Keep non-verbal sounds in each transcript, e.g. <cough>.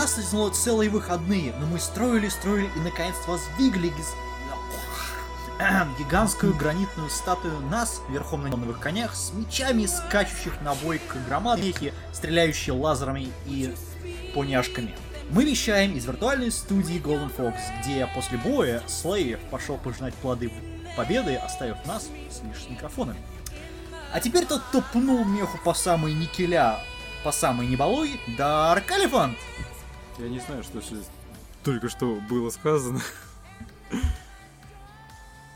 нас тянуло целые выходные, но мы строили, строили и наконец воздвигли гиз- <clears throat> гигантскую гранитную статую нас верхом на новых конях с мечами, скачущих на бой к громадные, стреляющие лазерами и поняшками. Мы вещаем из виртуальной студии Golden Fox, где после боя Слейв пошел пожинать плоды победы, оставив нас лишь с микрофонами. А теперь тот, кто пнул меху по самой никеля, по самой небалуй, Дарк Элефант! Я не знаю, что сейчас только что было сказано.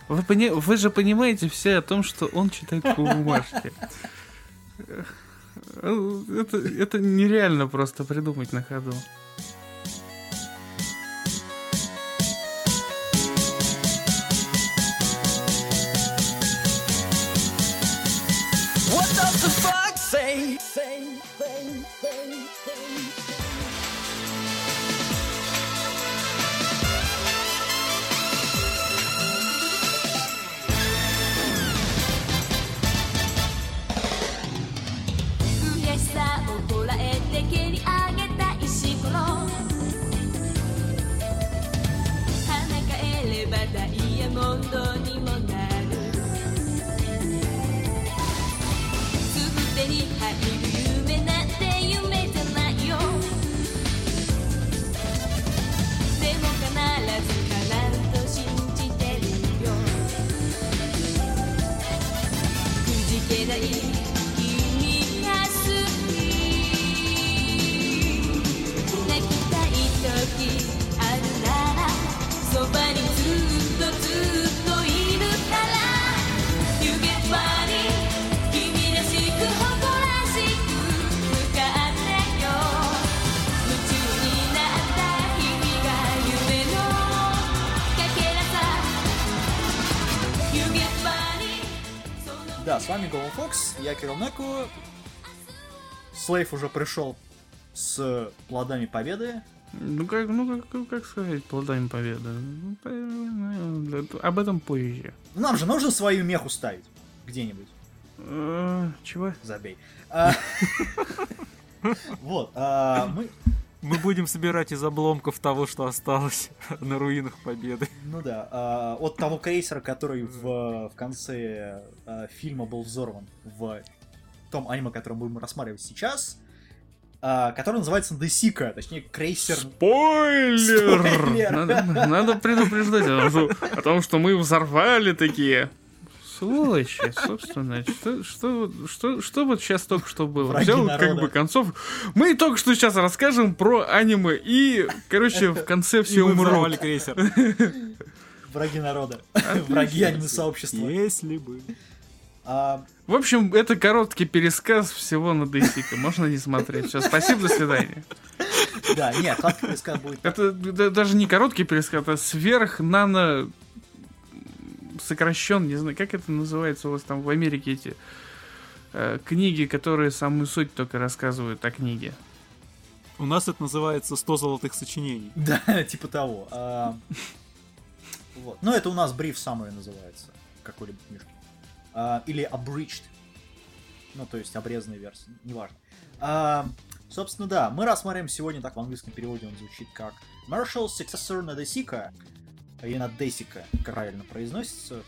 Вы, пони- вы же понимаете все о том, что он читает по бумажке. <laughs> Это, это нереально просто придумать на ходу. mondo di Неку. Слейв уже пришел с плодами победы. Ну как, ну как, как сказать, плодами победы? Ну, ну, Об этом позже. Нам же нужно свою меху ставить где-нибудь. Э, Чего? Забей. А, <laughs> Вот, а, мы, Мы будем собирать из обломков того, что осталось <laughs> на руинах Победы. ну да, а, от того крейсера, который в, в конце а, фильма был взорван в том аниме, которое мы будем рассматривать сейчас, а, который называется Десика, точнее крейсер... Спойлер! Спойлер! Надо, надо предупреждать о том, что мы взорвали такие. Сволочи, собственно. Что, что, что, что вот сейчас только что было? Враги Взял народа. как бы концов. Мы только что сейчас расскажем про аниме. И, короче, в конце все умрут. крейсер. <laughs> Враги народа. Враги аниме-сообщества. Если бы. А, В общем, это короткий пересказ всего на Дейсика. Можно не смотреть. Все, спасибо, до свидания. Да, нет, краткий пересказ будет. Это да- даже не короткий пересказ, это сверх нано сокращен, не знаю, как это называется у вас там в Америке эти э, книги, которые самую суть только рассказывают о книге. У нас это называется 100 золотых сочинений. <laughs> Да, типа того. А, Вот. Но это у нас бриф самый называется. Какой-либо книжки. А, Или abridged. Ну, то есть обрезанная версия. Неважно. А, Собственно, да, мы рассматриваем сегодня, так в английском переводе он звучит как Marshall Successor Nadesica. Или Надесика, правильно произносится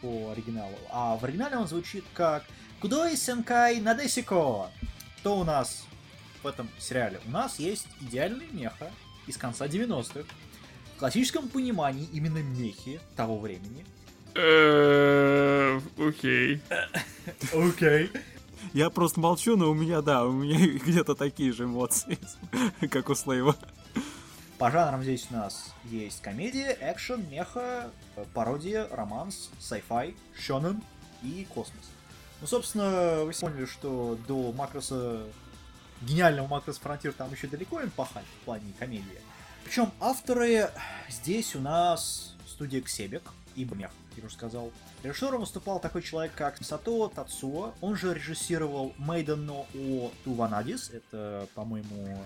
по оригиналу. А в оригинале он звучит как Кудой Сенкай Надесико. Что у нас в этом сериале? У нас есть идеальный меха из конца 90-х. В классическом понимании именно мехи того времени. Э, Окей. <laughs> Окей. Я просто молчу, но у меня, да, у меня <laughs> где-то такие же эмоции, <laughs> как у Слейва. По жанрам здесь у нас есть комедия, экшен, меха, э, пародия, романс, sci-fi, шонен и космос. Ну, собственно, вы поняли, что до Макроса, гениального Макроса Фронтир там еще далеко им пахать в плане комедии. Причем авторы здесь у нас студия Ксебек и Мех, я уже сказал. Режиссером выступал такой человек, как Сато Тацуо. Он же режиссировал Maiden no O Туванадис. Это, по-моему,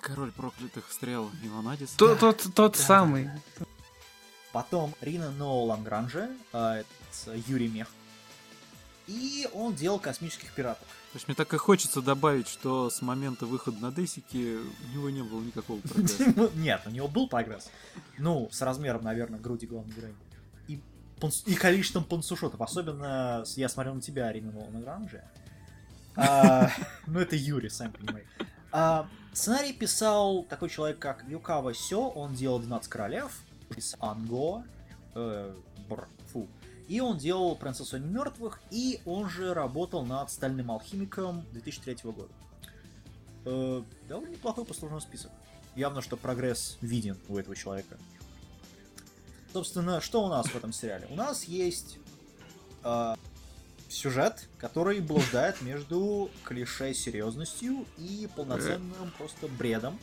Король проклятых стрел Иванадис. Тот, тот, тот самый. Потом Рина Но Лангранже, а, это Юрий Мех. И он делал космических пиратов. То есть мне так и хочется добавить, что с момента выхода на Десики у него не было никакого <laughs> прогресса. Ну, Нет, у него был прогресс. Ну, с размером, наверное, груди главной героини. И, панс- и количеством пансушотов. Особенно, я смотрел на тебя, Рина Лагранже. А, <laughs> Ну, это Юрий, сами понимаете. А, Сценарий писал такой человек, как Юкава Сё. Он делал «12 королев», писал Анго, э, бр, фу. И он делал «Принцессу мертвых», и он же работал над «Стальным алхимиком» 2003 года. Э, довольно неплохой послужной список. Явно, что прогресс виден у этого человека. Собственно, что у нас в этом сериале? У нас есть э, сюжет, который блуждает между клише серьезностью и полноценным просто бредом,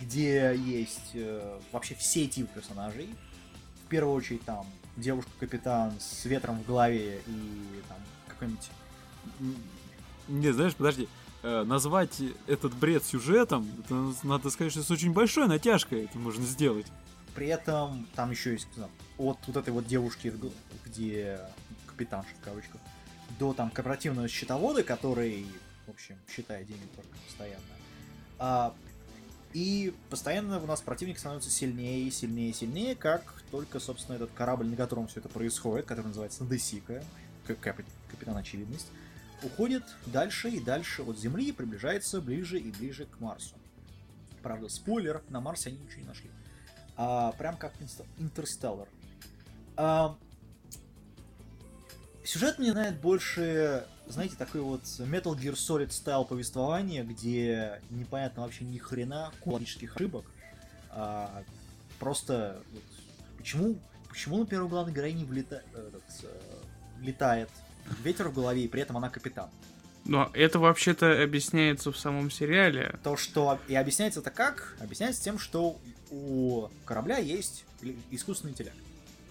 где есть э, вообще все типы персонажей. В первую очередь там девушка-капитан с ветром в голове и там какой-нибудь Не, знаешь, подожди. э, Назвать этот бред сюжетом, это надо сказать, что с очень большой натяжкой это можно сделать. При этом там еще есть ну, от вот этой вот девушки, где капитанша в кавычках, до там корпоративного счетовода, который, в общем, считает деньги только постоянно. А, и постоянно у нас противник становится сильнее, сильнее, сильнее, как только, собственно, этот корабль, на котором все это происходит, который называется Надесика, капи- капитан очевидность, уходит дальше и дальше от Земли и приближается ближе и ближе к Марсу. Правда, спойлер, на Марсе они ничего не нашли. А, прям как Интерстеллар. А, сюжет мне знает больше, знаете, такой вот Metal Gear Solid стайл повествования, где непонятно вообще ни хрена логических ошибок. А, просто вот, почему, почему на первую главной героине влета- этот, э, летает ветер в голове, и при этом она капитан? Но это вообще-то объясняется в самом сериале. То, что... И объясняется это как? Объясняется тем, что у корабля есть искусственный интеллект.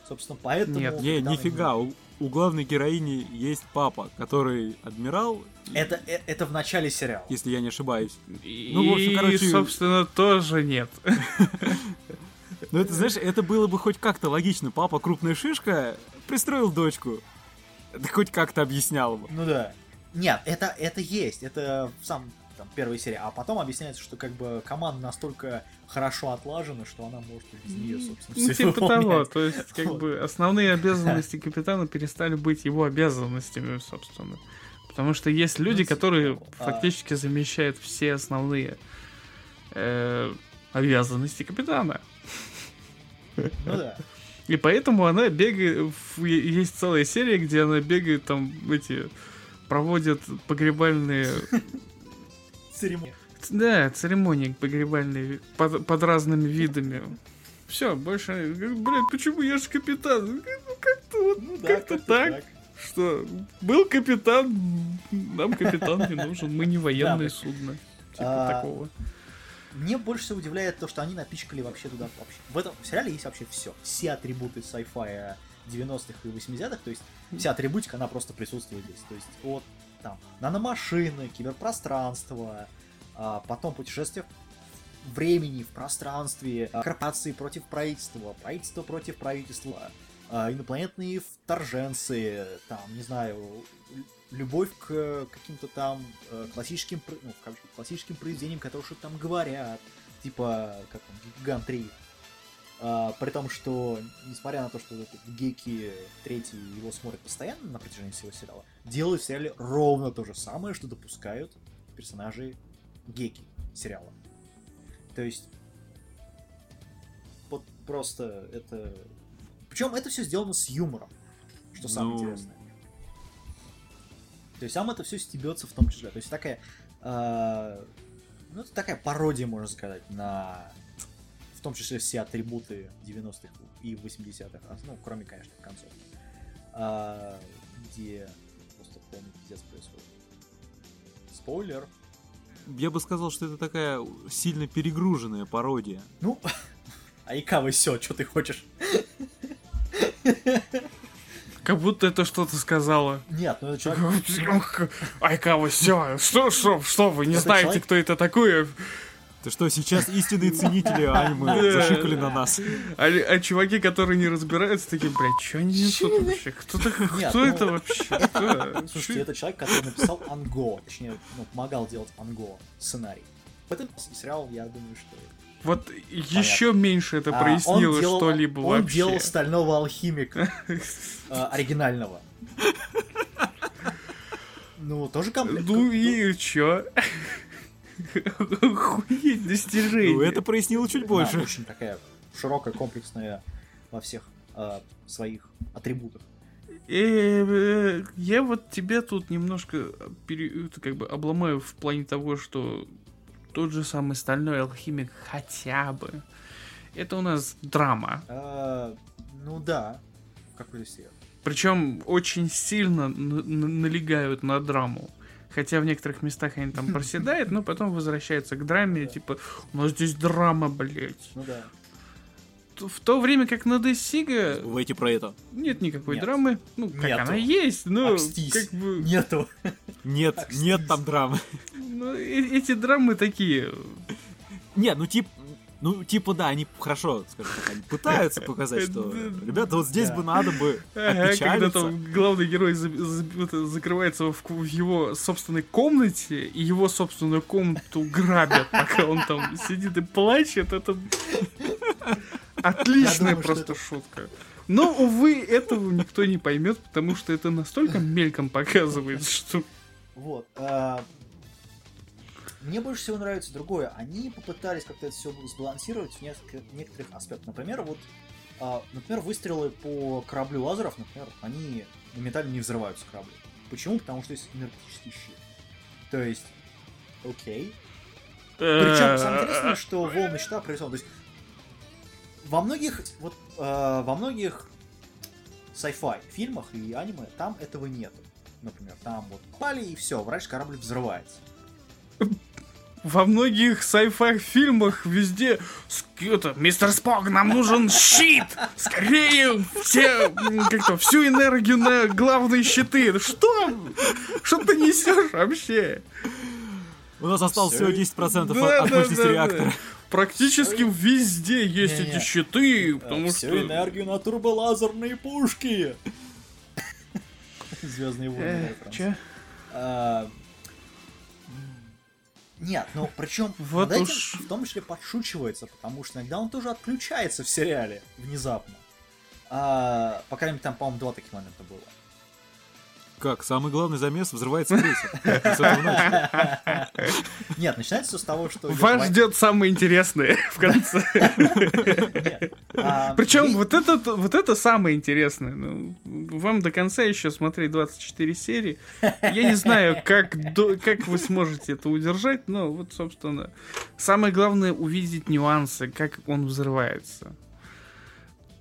Собственно, поэтому... Нет, Не, нифига, у, у главной героини есть папа, который адмирал, Это, э- это в начале сериала. если я не ошибаюсь. И, Ну, в общем, короче- собственно, тоже нет. <laughs> Но это, знаешь, это было бы хоть как-то логично. Папа крупная шишка, пристроил дочку. Это хоть как-то объясняло бы. Ну да. Нет, это, это есть. Это в самом там, первой серии. А потом объясняется, что как бы команда настолько хорошо отлажена, что она может без нее, собственно, Ну, типа того, то есть, как Вот. бы, основные обязанности капитана перестали быть его обязанностями, собственно. Потому что есть люди, типа которые того. А- фактически замещают все основные э, обязанности капитана. Ну да. И поэтому она бегает... Есть целая серия, где она бегает, там, эти... Проводит погребальные... <laughs> Церемония. Да, церемонии погребальные под, под разными видами. Все, больше... Блядь, почему я же капитан? Ну, как-то вот... Ну да, как-то как-то так. Что был капитан, нам капитан не нужен, мы не военное судно. Типа А, такого. Мне больше всего удивляет то, что они напичкали вообще туда вообще. В этом сериале есть вообще все. Все атрибуты sci-fi 90-х и 80-х, то есть вся атрибутика, она просто присутствует здесь. То есть от там наномашины, киберпространство, а, потом путешествие времени, в пространстве, а, корпорации против правительства, правительство против правительства, а, инопланетные вторженцы, там, не знаю, любовь к каким-то там э, классическим, ну, классическим произведениям, которые что-то там говорят, типа, как там, Гиган 3. А, при том, что, несмотря на то, что Геки третий его смотрят постоянно на протяжении всего сериала, делают в сериале ровно то же самое, что допускают персонажи Геки сериала. То есть, вот просто это... Причем это все сделано с юмором, что самое Ну, интересное. То есть сам это все стебется в том числе. То есть такая, э, ну это такая пародия, можно сказать, на том числе все атрибуты 90-х и 80-х, а, ну кроме, конечно, концов, А, где просто полный пиздец происходит. Спойлер. Я бы сказал, что это такая сильно перегруженная пародия. Ну, а и кого все, что ты хочешь? Как будто это что-то сказала. Нет, ну это человек... <laughs> Айкава, все, что, что, что вы не Это знаете, человек- кто это такой? Ты что, сейчас истинные ценители аниме Да. зашикали на нас? А, а чуваки, которые не разбираются, такие, блядь, что они несут вообще? Кто, так- Нет, кто ну, это вообще? Слушайте, это человек, который написал Анго, точнее, ну, помогал делать Анго сценарий. В этом сериал, я думаю, что... Вот еще меньше это А, прояснило он делал- что-либо Он вообще. делал стального алхимика <laughs> э, оригинального. <laughs> Ну, тоже комплект. Ну и чё? Охуеть достижение. Ну, это прояснило чуть больше. очень такая широкая, комплексная во всех э, своих атрибутах. Э, э, Я вот тебя тут немножко пере- как бы обломаю в плане того, что тот же самый стальной алхимик хотя бы. Это у нас драма. Э, ну да, в какой-то степени. Причем очень сильно налегают на драму. Хотя в некоторых местах они там <laughs> проседают, но потом возвращаются к драме, типа, у нас здесь драма, блять. Ну да. В то время как на Десига Забывайте про это. нет никакой Нет. драмы. Ну, как Нету. она есть, но Окстись. как бы... Нету. Нет, Так, нет там драмы. ну, э- эти драмы такие... Нет, ну тип, ну типа да, они хорошо, скажем так, они пытаются показать, что <laughs> ребята, вот здесь бы надо бы <laughs> когда там главный герой закрывается в, его собственной комнате, и его собственную комнату грабят, <laughs> пока он там сидит и плачет, это отличная просто шутка. Но, увы, этого никто не поймет, потому что это настолько мельком показывает, что... Вот. Мне больше всего нравится другое. Они попытались как-то это все сбалансировать в несколько- некоторых аспектах. Например, вот, а, например, выстрелы по кораблю лазеров, например, они моментально не взрываются корабли. Почему? Потому что есть энергетический щит. То есть, окей. Причем самое интересное, что волны щита прорисованы. То есть во многих вот э, во многих sci-fi фильмах и аниме там этого нету. Например, там вот пали и все, врач корабль взрывается. Во многих sci-fi фильмах везде «С- это, мистер Спок, нам нужен щит! Скорее все, как-то, всю энергию на главные щиты! Что? Что ты несешь вообще? У нас осталось всего 10% Да, от да, мощности да, да. реактора. Практически везде есть Не-не. эти щиты, потому Всю что... энергию на турболазерные пушки. Звездные войны. Э. Нет, ну причем <laughs> Вот над этим уж. в том числе подшучивается, потому что иногда он тоже отключается в сериале внезапно. А, по крайней мере, там, по-моему, два таких момента было. Как, самый главный замес взрывается крейсер. <laughs> <laughs> Нет, начинается все с того, что... Вас ждет самое интересное в конце. А, Причем вот это, вот это самое интересное. Вам до конца еще смотреть 24 серии. Я не знаю, как, до- как вы сможете это удержать, но вот, собственно, самое главное увидеть нюансы, как он взрывается.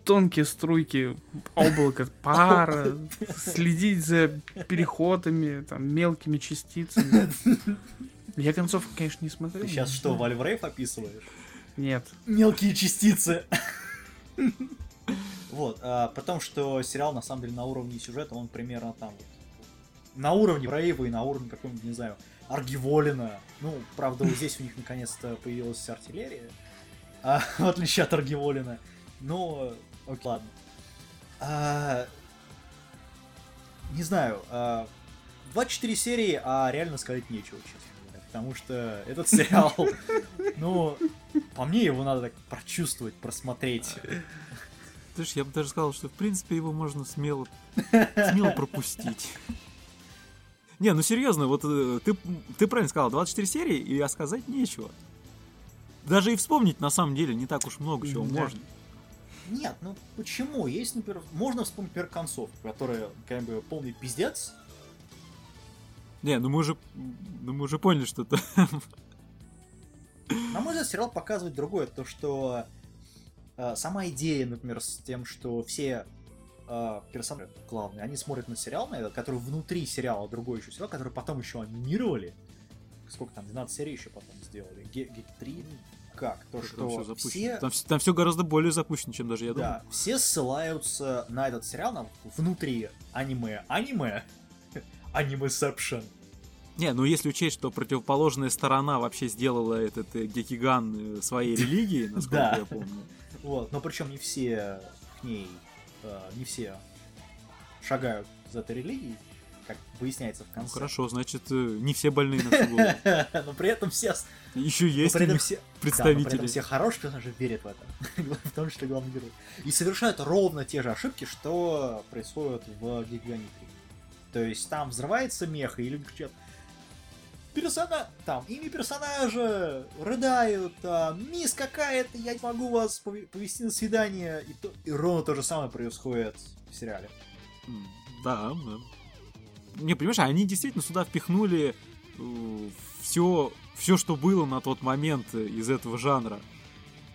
Тонкие струйки облака пара, следить за переходами, там, мелкими частицами. Я концовку, конечно, не смотрел. Ты сейчас что, Вальврейв описываешь? Нет. Мелкие частицы. Вот, а, потому что сериал на самом деле на уровне сюжета, он примерно там на уровне Брейва и на уровне какого-нибудь, не знаю, Аргиволина. Ну, правда, вот здесь у них наконец-то появилась артиллерия, а, <laughs> в отличие от Аргиволина. Но, окей, ладно. А, не знаю, а, 24 серии, а реально сказать нечего, честно говоря. Потому что этот сериал, <laughs> ну, по мне его надо так прочувствовать, просмотреть. Слушай, я бы даже сказал, что в принципе его можно смело, смело пропустить. Не, ну серьезно, вот э, ты, ты правильно сказал, 24 серии, и а сказать нечего. Даже и вспомнить на самом деле не так уж много чего Да. можно. Нет, ну почему? Есть, например, можно вспомнить, например, концовку, которая как бы полный пиздец. Не, ну мы уже, ну мы уже поняли, что это... На мой взгляд, сериал показывает другое, то что сама идея, например, с тем, что все э, персонажи главные, они смотрят на сериал, на этот, который внутри сериала, другой еще сериал, который потом еще анимировали. Сколько там, 12 серий еще потом сделали? Ге- ге- 3? Как? То, Там что все запущено. все Там, там все гораздо более запущено, чем даже я думал. Да, все ссылаются на этот сериал, на внутри аниме. Аниме? <laughs> Анимесепшн. Не, ну если учесть, что противоположная сторона вообще сделала этот э, Гекиган э, своей <laughs> религией, насколько Да. я <laughs> помню. Вот, но причем не все к ней, э, не все шагают за этой религией, как выясняется в Ну конце. хорошо, значит, э, не все больные на всю голову. <laughs> Но при этом все, Еще есть при этом все, Да, но при представители. этом все хорошие персонажи верят в это, <laughs> в том числе главный герой. И совершают ровно те же ошибки, что происходят в Гигане 3. То есть там взрывается мех, и люди кричат персона... там, имя персонажа, рыдают, там, мисс какая-то, я не могу вас пове- повести на свидание. И, то- и ровно то же самое происходит в сериале. Да, да. Не, понимаешь, они действительно сюда впихнули все, все, что было на тот момент э, из этого жанра.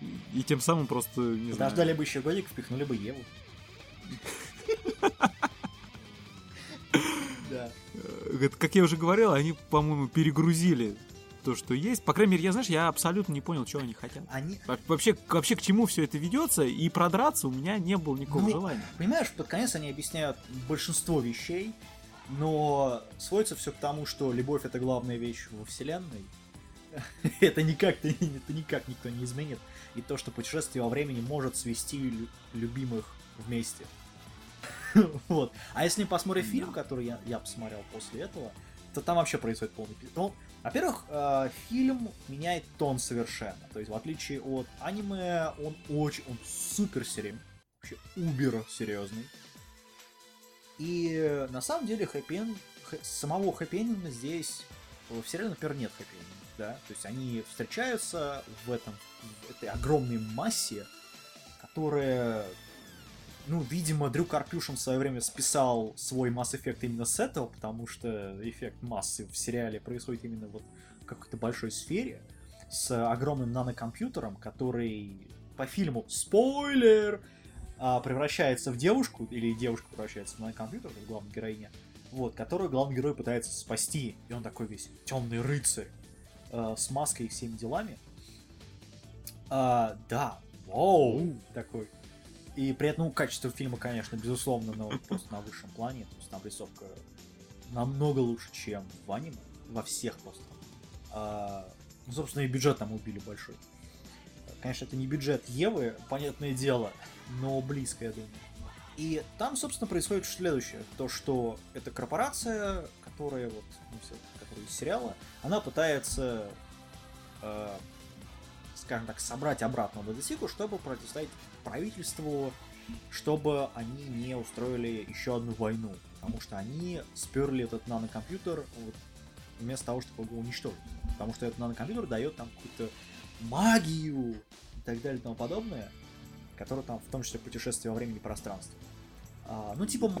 И, и тем самым просто, не знаю... Подождали бы еще годик, впихнули бы Еву. <laughs> Как я уже говорил, они, по-моему, перегрузили то, что есть. По крайней мере, я, знаешь, я абсолютно не понял, чего они хотят. Они, Во- Вообще, вообще к чему все это ведется, и продраться у меня не было никакого Ну, желания. Понимаешь, под конец они объясняют большинство вещей, но сводится все к тому, что любовь это главная вещь во вселенной. <laughs> Это никак, <laughs> это никак никто не изменит. И то, что путешествие во времени может свести лю- любимых вместе. <laughs> Вот. А если мы посмотрим фильм, который я, я посмотрел после этого, то там вообще происходит полный пи- ну, Во-первых, э, фильм меняет тон совершенно. То есть, в отличие от аниме, он очень, он супер серьезный. Вообще убер серьезный. И на самом деле хэппи самого хэппи здесь в сериале, например, нет хэппи да? То есть они встречаются в этом, в этой огромной массе, которая ну, видимо, Дрю Карпюшин в свое время списал свой Mass Effect именно с этого, потому что эффект массы в сериале происходит именно вот в какой-то большой сфере с огромным нанокомпьютером, который по фильму спойлер а, превращается в девушку, или девушка превращается в нанокомпьютер, как главная героиня, вот, которую главный герой пытается спасти, и он такой весь темный рыцарь э, с маской и всеми делами. А, да, вау, такой. И при этом ну, качество фильма, конечно, безусловно, но просто на высшем плане. То есть там рисовка намного лучше, чем в аниме. Во всех просто. А, ну, собственно, и бюджет там убили большой. Конечно, это не бюджет Евы, понятное дело, но близко, я думаю. И там, собственно, происходит следующее. То, что эта корпорация, которая вот, ну, всё, которая из сериала, она пытается, э, скажем так, собрать обратно Дадесику, чтобы противостоять правительству, чтобы они не устроили еще одну войну. Потому что они сперли этот нанокомпьютер вот, вместо того, чтобы его уничтожить. Потому что этот нанокомпьютер дает там какую-то магию и так далее и тому подобное, которая там в том числе путешествие во времени и пространстве. А, ну, типа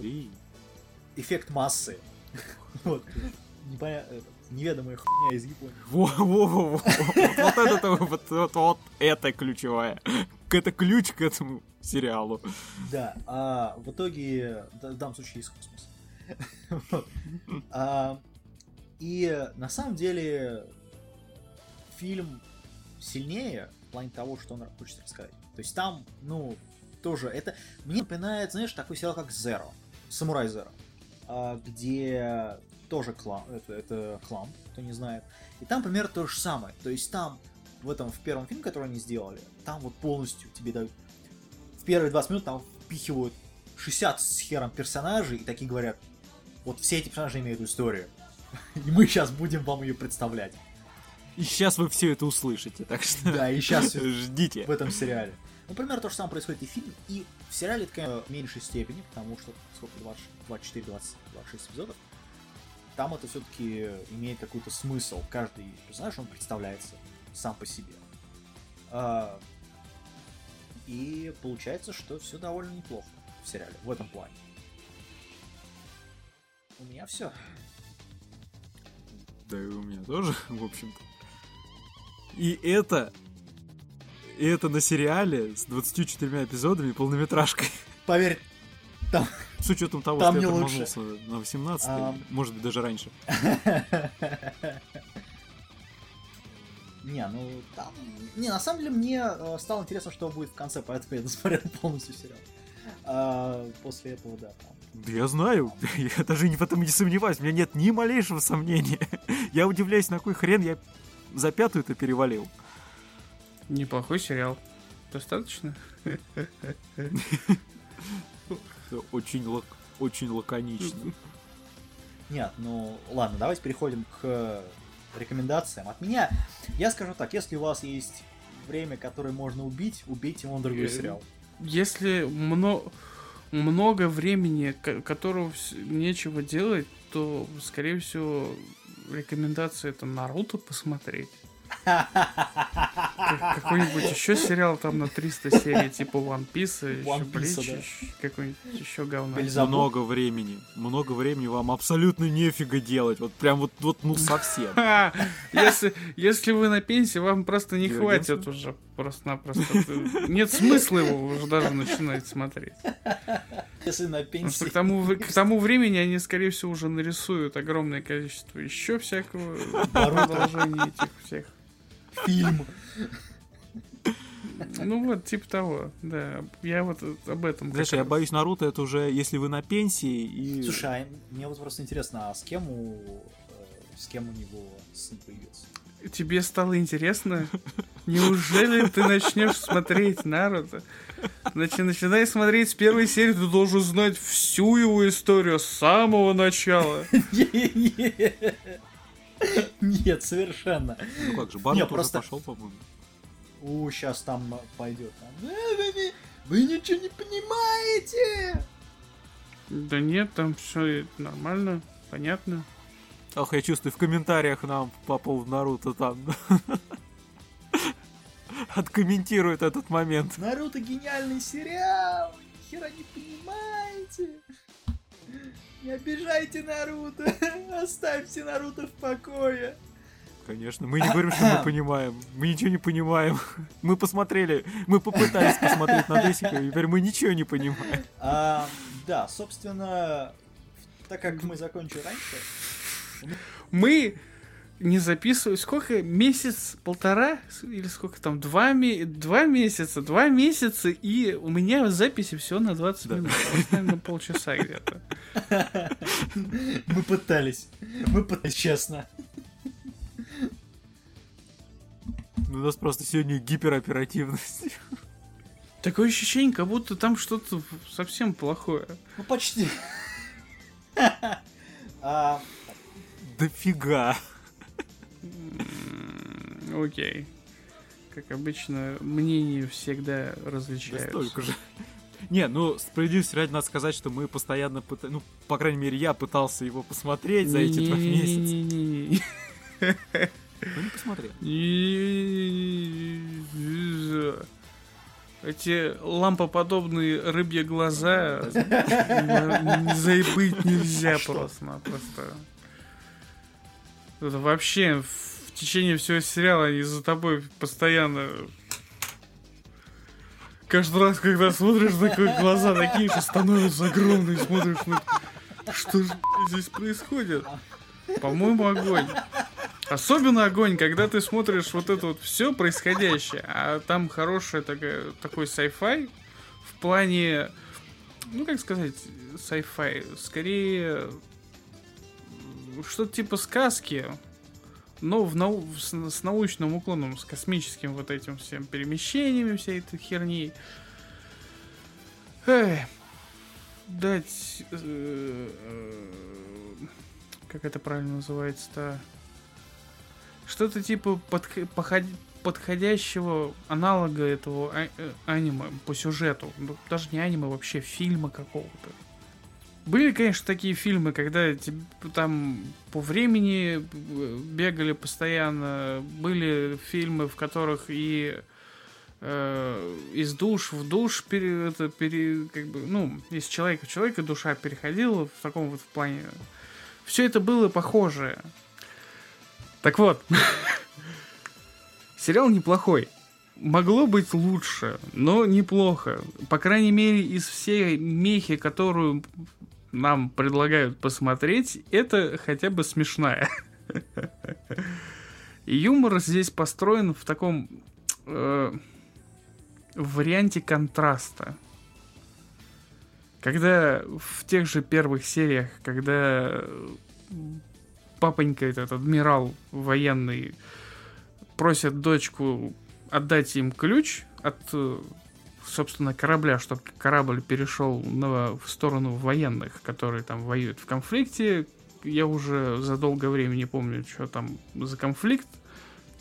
эффект массы. <laughs> Вот. Непоня- э, Неведомая хуйня из Японии. Во-во-во. Вот это вот, вот, вот это ключевая. Это ключ к этому сериалу. Да, а в итоге, в данном случае из космоса. <laughs> А, И на самом деле фильм сильнее в плане того, что он хочет рассказать. То есть там, ну, тоже это... Мне напоминает, знаешь, такой сериал, как Zero. Самурай Zero. А, Где тоже клан, это, это клан, кто не знает. И там примерно то же самое. То есть там, в этом, в первом фильме, который они сделали, там вот полностью тебе дают в первые 20 минут там впихивают 60 с хером персонажей и такие говорят, вот все эти персонажи имеют историю. <laughs> И мы сейчас будем вам ее представлять. И сейчас вы все это услышите, так что Да, и сейчас <laughs> ждите. в этом сериале. Например, то же самое происходит и в фильме, и в сериале это, конечно, в меньшей степени, потому что сколько, 20, 24, 20, 26 эпизодов, там это все-таки имеет какой-то смысл. Каждый персонаж, он представляется сам по себе. А, И получается, что все довольно неплохо в сериале, в этом плане. У меня все. Да и у меня тоже, <laughs> в общем-то. И это... И это на сериале с 24 эпизодами полнометражкой. Поверь, там С учетом того, Там что я не лучше. тормознулся на 18 Ам. может быть, даже раньше. Не, ну там... Не, на самом деле мне э, стало интересно, что будет в конце, поэтому я <laughs> досмотрел полностью сериал. А, после этого, да, там Да я знаю, <laughs> я даже в этом не сомневаюсь, у меня нет ни малейшего сомнения. <laughs> Я удивляюсь, на кой хрен я за пятую-то перевалил. Неплохой сериал. Достаточно? Очень, лак- очень лаконично. Нет, ну ладно, давайте переходим к рекомендациям. От меня, я скажу так, если у вас есть время, которое можно убить, убейте вон другой Э, сериал. Если мно- много времени, ко- которого нечего делать, то, скорее всего, рекомендация это Наруто посмотреть. <laughs> Как- Какой-нибудь еще сериал там на 300 серий, типа One Piece, еще One Piece, Блич, да. еще какой-нибудь еще говно. Много времени. Много времени вам абсолютно нефига делать. Вот прям вот, вот ну совсем. Если, если вы на пенсии, вам просто не хватит уже просто-напросто. Нет смысла его уже даже начинать смотреть. Если на Потому что пенсии... к тому, к тому времени они, скорее всего, уже нарисуют огромное количество еще всякого продолжения этих всех. Фильм. Ну вот, типа того, да. Я вот об этом. Знаешь, я боюсь, Наруто это уже, если вы на пенсии и... Слушай, а мне вот просто интересно, а с кем у... э, С кем у него сын появился? Тебе стало интересно? Неужели ты начнешь смотреть Наруто? Значит, начинай смотреть с первой серии, ты должен знать всю его историю с самого начала. <laughs> Нет, совершенно. Ну как же, Барут просто- пошел, по-моему. У, сейчас там пойдет. «Э, Вы, ничего не понимаете! Да нет, там все нормально, понятно. Ах, я чувствую, в комментариях нам по поводу Наруто там откомментируют этот момент. Наруто гениальный сериал! Хера не понимаете! Не обижайте Наруто! <laughs> Оставьте Наруто в покое! Конечно, мы не говорим, что мы <laughs> понимаем. Мы ничего не понимаем. <laughs> Мы посмотрели, мы попытались посмотреть на Десика, и теперь мы ничего не понимаем. А, да, собственно, так как мы закончили раньше, Мы не записываем. Сколько? Месяц, полтора? Или сколько там? Два, ме- два месяца. Два месяца, и у меня записи все на 20 Да. минут. Наверное, полчаса где-то. мы пытались. Мы пытались, честно. У нас просто сегодня гипероперативность. Такое ощущение, как будто там что-то совсем плохое. Ну, почти. <laughs> А, Дофига. Окей. Как обычно, мнения всегда Да различаются. столько же. Не, ну, справедливости ради надо сказать, что мы постоянно пыта- Ну, по крайней мере, я пытался его посмотреть за эти два месяца. <laughs> Ну, не посмотрел. Эти лампоподобные рыбьи глаза заебыть нельзя просто-напросто. Это вообще в течение всего сериала они за тобой постоянно... Каждый раз, когда смотришь, такие глаза такие же становятся огромные, смотришь, ну, что же здесь происходит? По-моему, огонь. Особенно огонь, когда ты смотришь вот это вот все происходящее, а там хороший такой, такой sci-fi в плане, ну как сказать, sci-fi, скорее что-то типа сказки, но в нау- с, с научным уклоном, с космическим вот этим всем перемещениями, всей этой херней. Эх, дать... э, э, как это правильно называется-то? Что-то типа подх- поход- подходящего аналога этого а- э, аниме по сюжету. Ну, даже не аниме, вообще фильма какого-то. Были, конечно, такие фильмы, когда там по времени э, бегали постоянно. Были фильмы, в которых и э, из душ в душ пере, это, пере, как бы, ну, из человека в человека душа переходила в таком вот плане. Все это было похожее. Так вот, <laughs> сериал неплохой. Могло быть лучше, но неплохо. По крайней мере, из всей мехи, которую нам предлагают посмотреть, это хотя бы смешная. И юмор здесь построен в таком э, варианте контраста. Когда в тех же первых сериях, когда э, папонька этот адмирал военный просит дочку отдать им ключ от, э, собственно, корабля, чтобы корабль перешел на, в сторону военных, которые там воюют в конфликте. Я уже за долгое время не помню, что там за конфликт.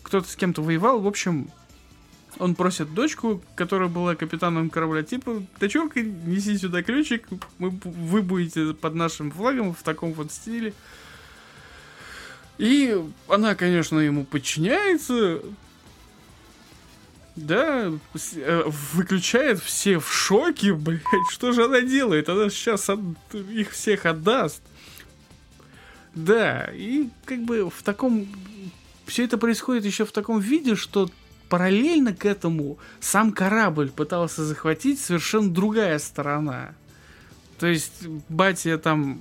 Кто-то с кем-то воевал. В общем, он просит дочку, которая была капитаном корабля, типа, дочурка, неси сюда ключик, мы, вы будете под нашим флагом в таком вот стиле. И она, конечно, ему подчиняется. Да, э, выключает все в шоке, <laughs> блядь, что же она делает? Она сейчас от- их всех отдаст. Да, и как бы в таком... Все это происходит еще в таком виде, что параллельно к этому сам корабль пытался захватить совершенно другая сторона. То есть батя там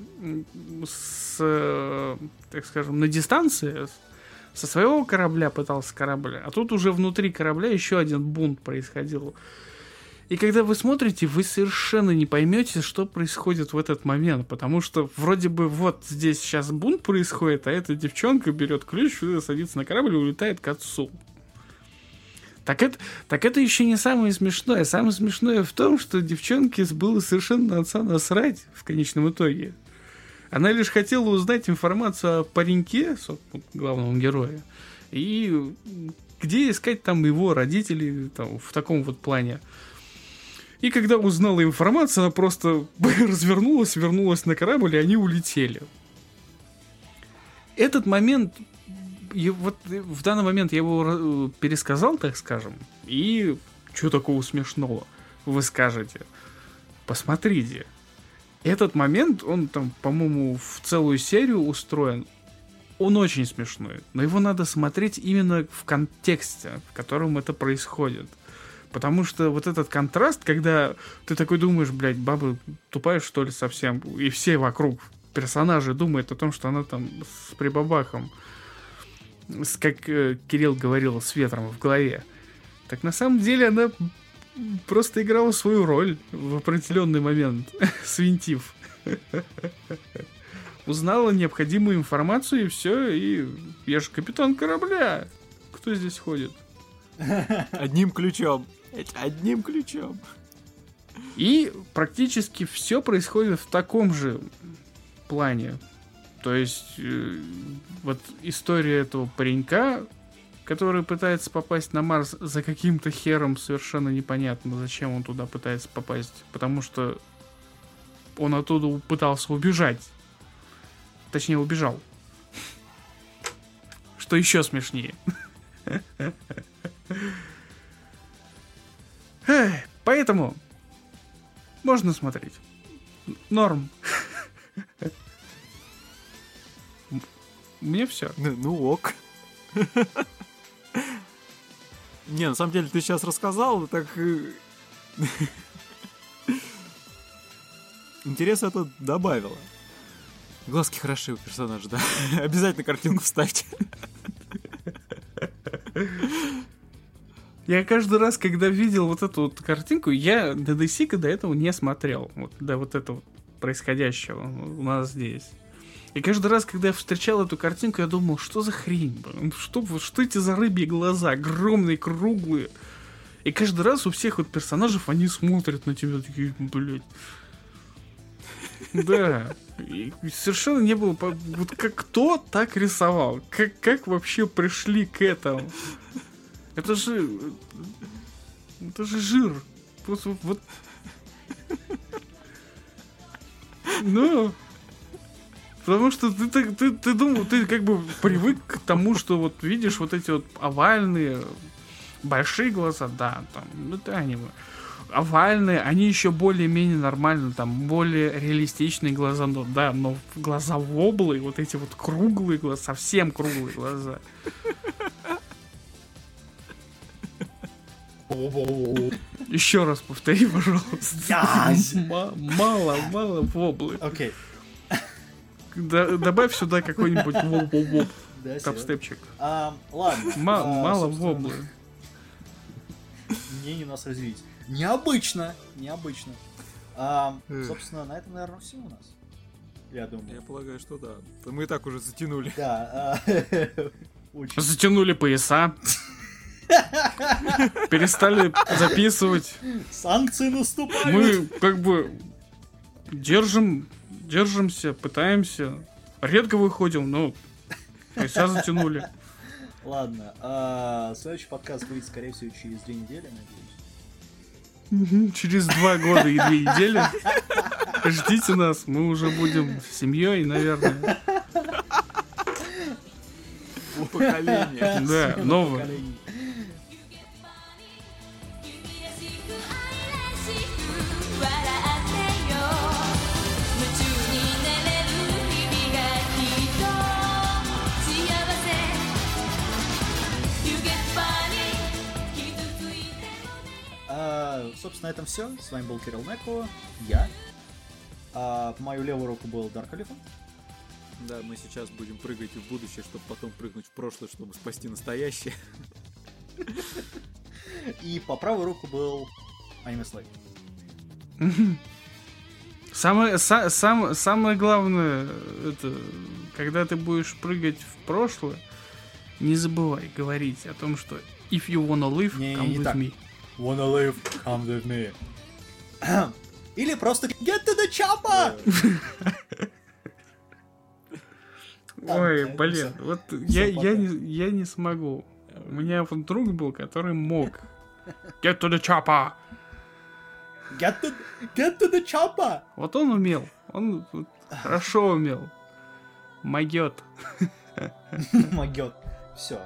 с, э, так скажем, на дистанции со своего корабля пытался корабль, а тут уже внутри корабля еще один бунт происходил. И когда вы смотрите, вы совершенно не поймете, что происходит в этот момент, потому что вроде бы вот здесь сейчас бунт происходит, а эта девчонка берет ключ, садится на корабль и улетает к отцу. Так это, так это еще не самое смешное. Самое смешное в том, что девчонке было совершенно отца насрать в конечном итоге. Она лишь хотела узнать информацию о пареньке, главном герое, и где искать там его родителей там, в таком вот плане. И когда узнала информацию, она просто <laughs> развернулась, вернулась на корабль, и они улетели. Этот момент, и вот в данный момент я его э, пересказал, так скажем, и что такого смешного? Вы скажете, посмотрите. Этот момент, он там, по-моему, в целую серию устроен. Он очень смешной, но его надо смотреть именно в контексте, в котором это происходит. Потому что вот этот контраст, когда ты такой думаешь, блядь, баба тупая что ли совсем, и все вокруг персонажи думают о том, что она там с прибабахом, с, как э, Кирилл говорил, с ветром в голове. Так на самом деле она просто играла свою роль в определенный момент, <laughs> свинтив. Узнала необходимую информацию и все, и я же капитан корабля. Кто здесь ходит? Одним ключом. Одним ключом. И практически все происходит в таком же плане. То есть, э, вот история этого паренька, который пытается попасть на Марс за каким-то хером совершенно непонятно, зачем он туда пытается попасть. Потому что он оттуда пытался убежать. Точнее, убежал. Что еще смешнее. Поэтому можно смотреть. Норм. Мне все. Ну, ну ок. <laughs> Не, на самом деле ты сейчас рассказал, так... э, Интерес это добавило. Глазки хороши у персонажа, да. <laughs> Обязательно картинку вставьте. Я каждый раз, когда видел вот эту вот картинку, я DC до этого не смотрел. Вот до вот этого происходящего у нас здесь. И каждый раз, когда я встречал эту картинку, я думал, что за хрень? Что, что эти за рыбьи глаза, огромные, круглые. И каждый раз у всех вот персонажей они смотрят на тебя такие, блядь. Да. И совершенно не было... Вот как кто так рисовал? Как, как вообще пришли к этому? Это же... Это же жир. Вот- вот. Ну... Потому что ты, ты, ты, ты думал, ты как бы привык к тому, что вот видишь вот эти вот овальные, большие глаза, да, там, ну это аниме. Овальные, они еще более-менее нормально, там, более реалистичные глаза, но да, но глаза воблы, вот эти вот круглые глаза, совсем круглые глаза. Еще раз повтори, пожалуйста. Мало, мало воблы. Окей. Добавь сюда какой-нибудь <laughs> воп-воп-воп, тапстепчик. А, ладно. А, мало воблы. Мнение у нас развились. Необычно, необычно. А, собственно, на этом, наверное, все у нас. Я Я думаю. полагаю, что да. Мы и так уже затянули. Да. <laughs> Затянули пояса. Перестали записывать. Санкции наступают. Мы как бы держим, держимся, пытаемся. Редко выходим, но пояса затянули. Ладно. а, Следующий подкаст выйдет, скорее всего, через две недели, надеюсь. Через два года и две недели ждите нас, мы уже будем семьей, наверное. Поколение. Да, новое. Собственно, на этом все. С вами был Кирилл Неко, я. А, По мою левую руку был Дарк Elephant. Да, мы сейчас будем прыгать в будущее, чтобы потом прыгнуть в прошлое, чтобы спасти настоящее. <laughs> И по правую руку был Аниме Слайд. Самое, са- сам- самое главное, это, когда ты будешь прыгать в прошлое, не забывай говорить о том, что if you wanna live, Не, come не with так. me. Wanna live, come with me. <clears throat> Или просто Get to the chopper! Ой, блин, вот я, я, не, я не смогу. У меня вот друг был, который мог. <laughs> Get to the chopper. Get to, get to the chopper! Вот он умел. Он вот хорошо умел. Могет. <laughs> Могет. Все.